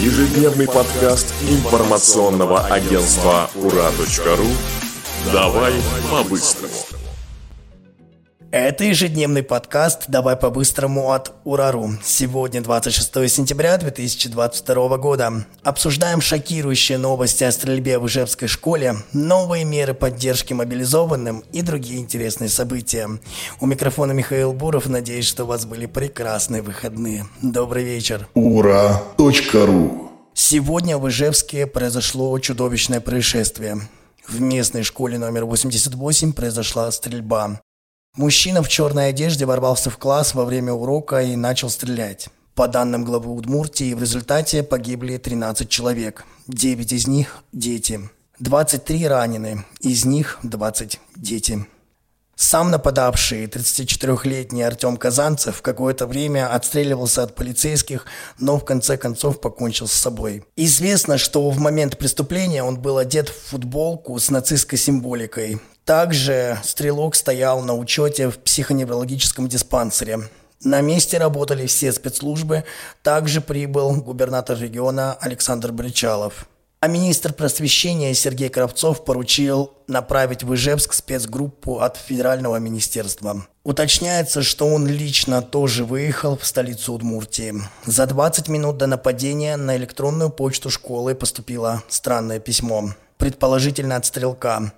Ежедневный подкаст информационного агентства «Ура.ру» «Давай по-быстрому». Это ежедневный подкаст «Давай по-быстрому» от Урару. Сегодня 26 сентября 2022 года. Обсуждаем шокирующие новости о стрельбе в Ижевской школе, новые меры поддержки мобилизованным и другие интересные события. У микрофона Михаил Буров. Надеюсь, что у вас были прекрасные выходные. Добрый вечер. Ура.ру Сегодня в Ижевске произошло чудовищное происшествие. В местной школе номер 88 произошла стрельба. Мужчина в черной одежде ворвался в класс во время урока и начал стрелять. По данным главы Удмуртии, в результате погибли 13 человек. 9 из них – дети. 23 ранены, из них 20 дети. Сам нападавший, 34-летний Артем Казанцев, какое-то время отстреливался от полицейских, но в конце концов покончил с собой. Известно, что в момент преступления он был одет в футболку с нацистской символикой. Также стрелок стоял на учете в психоневрологическом диспансере. На месте работали все спецслужбы. Также прибыл губернатор региона Александр Бричалов. А министр просвещения Сергей Кравцов поручил направить в Ижевск спецгруппу от федерального министерства. Уточняется, что он лично тоже выехал в столицу Удмуртии. За 20 минут до нападения на электронную почту школы поступило странное письмо, предположительно от стрелка.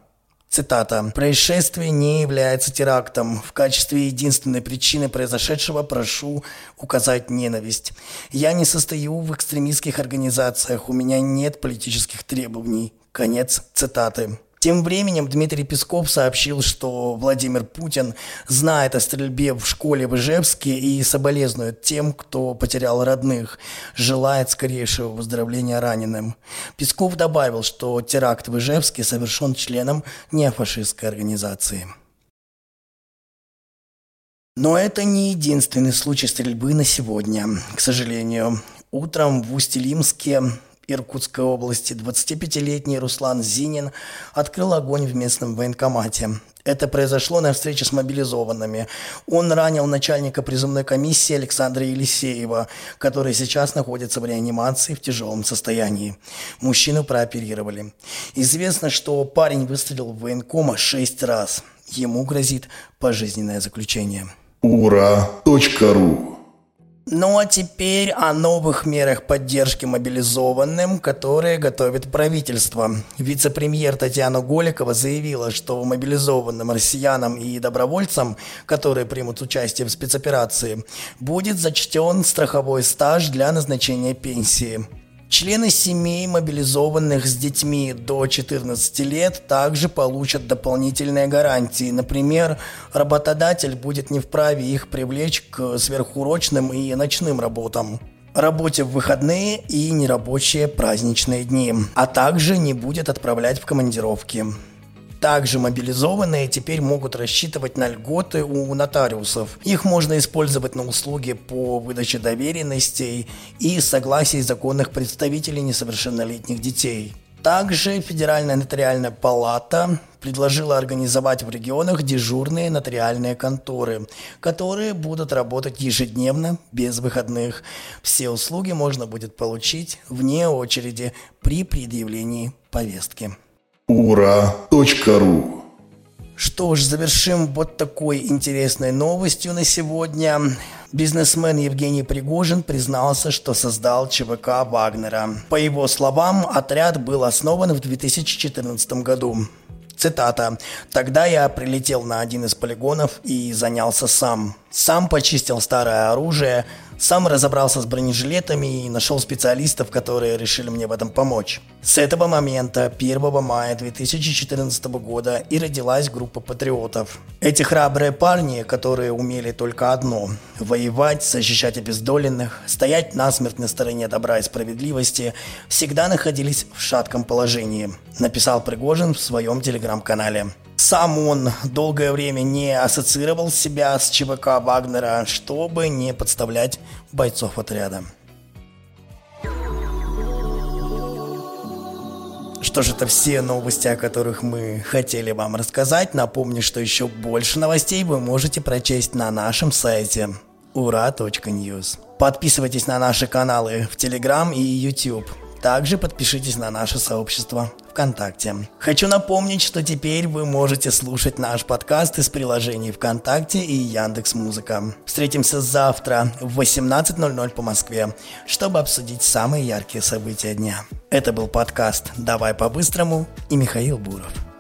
Цитата. «Происшествие не является терактом. В качестве единственной причины произошедшего прошу указать ненависть. Я не состою в экстремистских организациях, у меня нет политических требований». Конец цитаты. Тем временем Дмитрий Песков сообщил, что Владимир Путин знает о стрельбе в школе в Ижевске и соболезнует тем, кто потерял родных, желает скорейшего выздоровления раненым. Песков добавил, что теракт в Ижевске совершен членом неофашистской организации. Но это не единственный случай стрельбы на сегодня. К сожалению, утром в Усть-Илимске Иркутской области 25-летний Руслан Зинин открыл огонь в местном военкомате. Это произошло на встрече с мобилизованными. Он ранил начальника призывной комиссии Александра Елисеева, который сейчас находится в реанимации в тяжелом состоянии. Мужчину прооперировали. Известно, что парень выстрелил в военкома шесть раз. Ему грозит пожизненное заключение. Ура.ру ну а теперь о новых мерах поддержки мобилизованным, которые готовит правительство. Вице-премьер Татьяна Голикова заявила, что мобилизованным россиянам и добровольцам, которые примут участие в спецоперации, будет зачтен страховой стаж для назначения пенсии. Члены семей, мобилизованных с детьми до 14 лет, также получат дополнительные гарантии. Например, работодатель будет не вправе их привлечь к сверхурочным и ночным работам работе в выходные и нерабочие праздничные дни, а также не будет отправлять в командировки. Также мобилизованные теперь могут рассчитывать на льготы у нотариусов. Их можно использовать на услуги по выдаче доверенностей и согласии законных представителей несовершеннолетних детей. Также Федеральная нотариальная палата предложила организовать в регионах дежурные нотариальные конторы, которые будут работать ежедневно, без выходных. Все услуги можно будет получить вне очереди при предъявлении повестки ура.ру Что ж, завершим вот такой интересной новостью на сегодня. Бизнесмен Евгений Пригожин признался, что создал ЧВК Вагнера. По его словам, отряд был основан в 2014 году. Цитата. «Тогда я прилетел на один из полигонов и занялся сам. Сам почистил старое оружие, сам разобрался с бронежилетами и нашел специалистов, которые решили мне в этом помочь. С этого момента, 1 мая 2014 года, и родилась группа патриотов. Эти храбрые парни, которые умели только одно – воевать, защищать обездоленных, стоять насмерть на стороне добра и справедливости, всегда находились в шатком положении, написал Пригожин в своем телеграм-канале. Сам он долгое время не ассоциировал себя с ЧВК Вагнера, чтобы не подставлять бойцов отряда. Что ж, это все новости, о которых мы хотели вам рассказать. Напомню, что еще больше новостей вы можете прочесть на нашем сайте ura.news. Подписывайтесь на наши каналы в Телеграм и YouTube. Также подпишитесь на наше сообщество ВКонтакте. Хочу напомнить, что теперь вы можете слушать наш подкаст из приложений ВКонтакте и Яндекс Музыка. Встретимся завтра в 18.00 по Москве, чтобы обсудить самые яркие события дня. Это был подкаст «Давай по-быстрому» и Михаил Буров.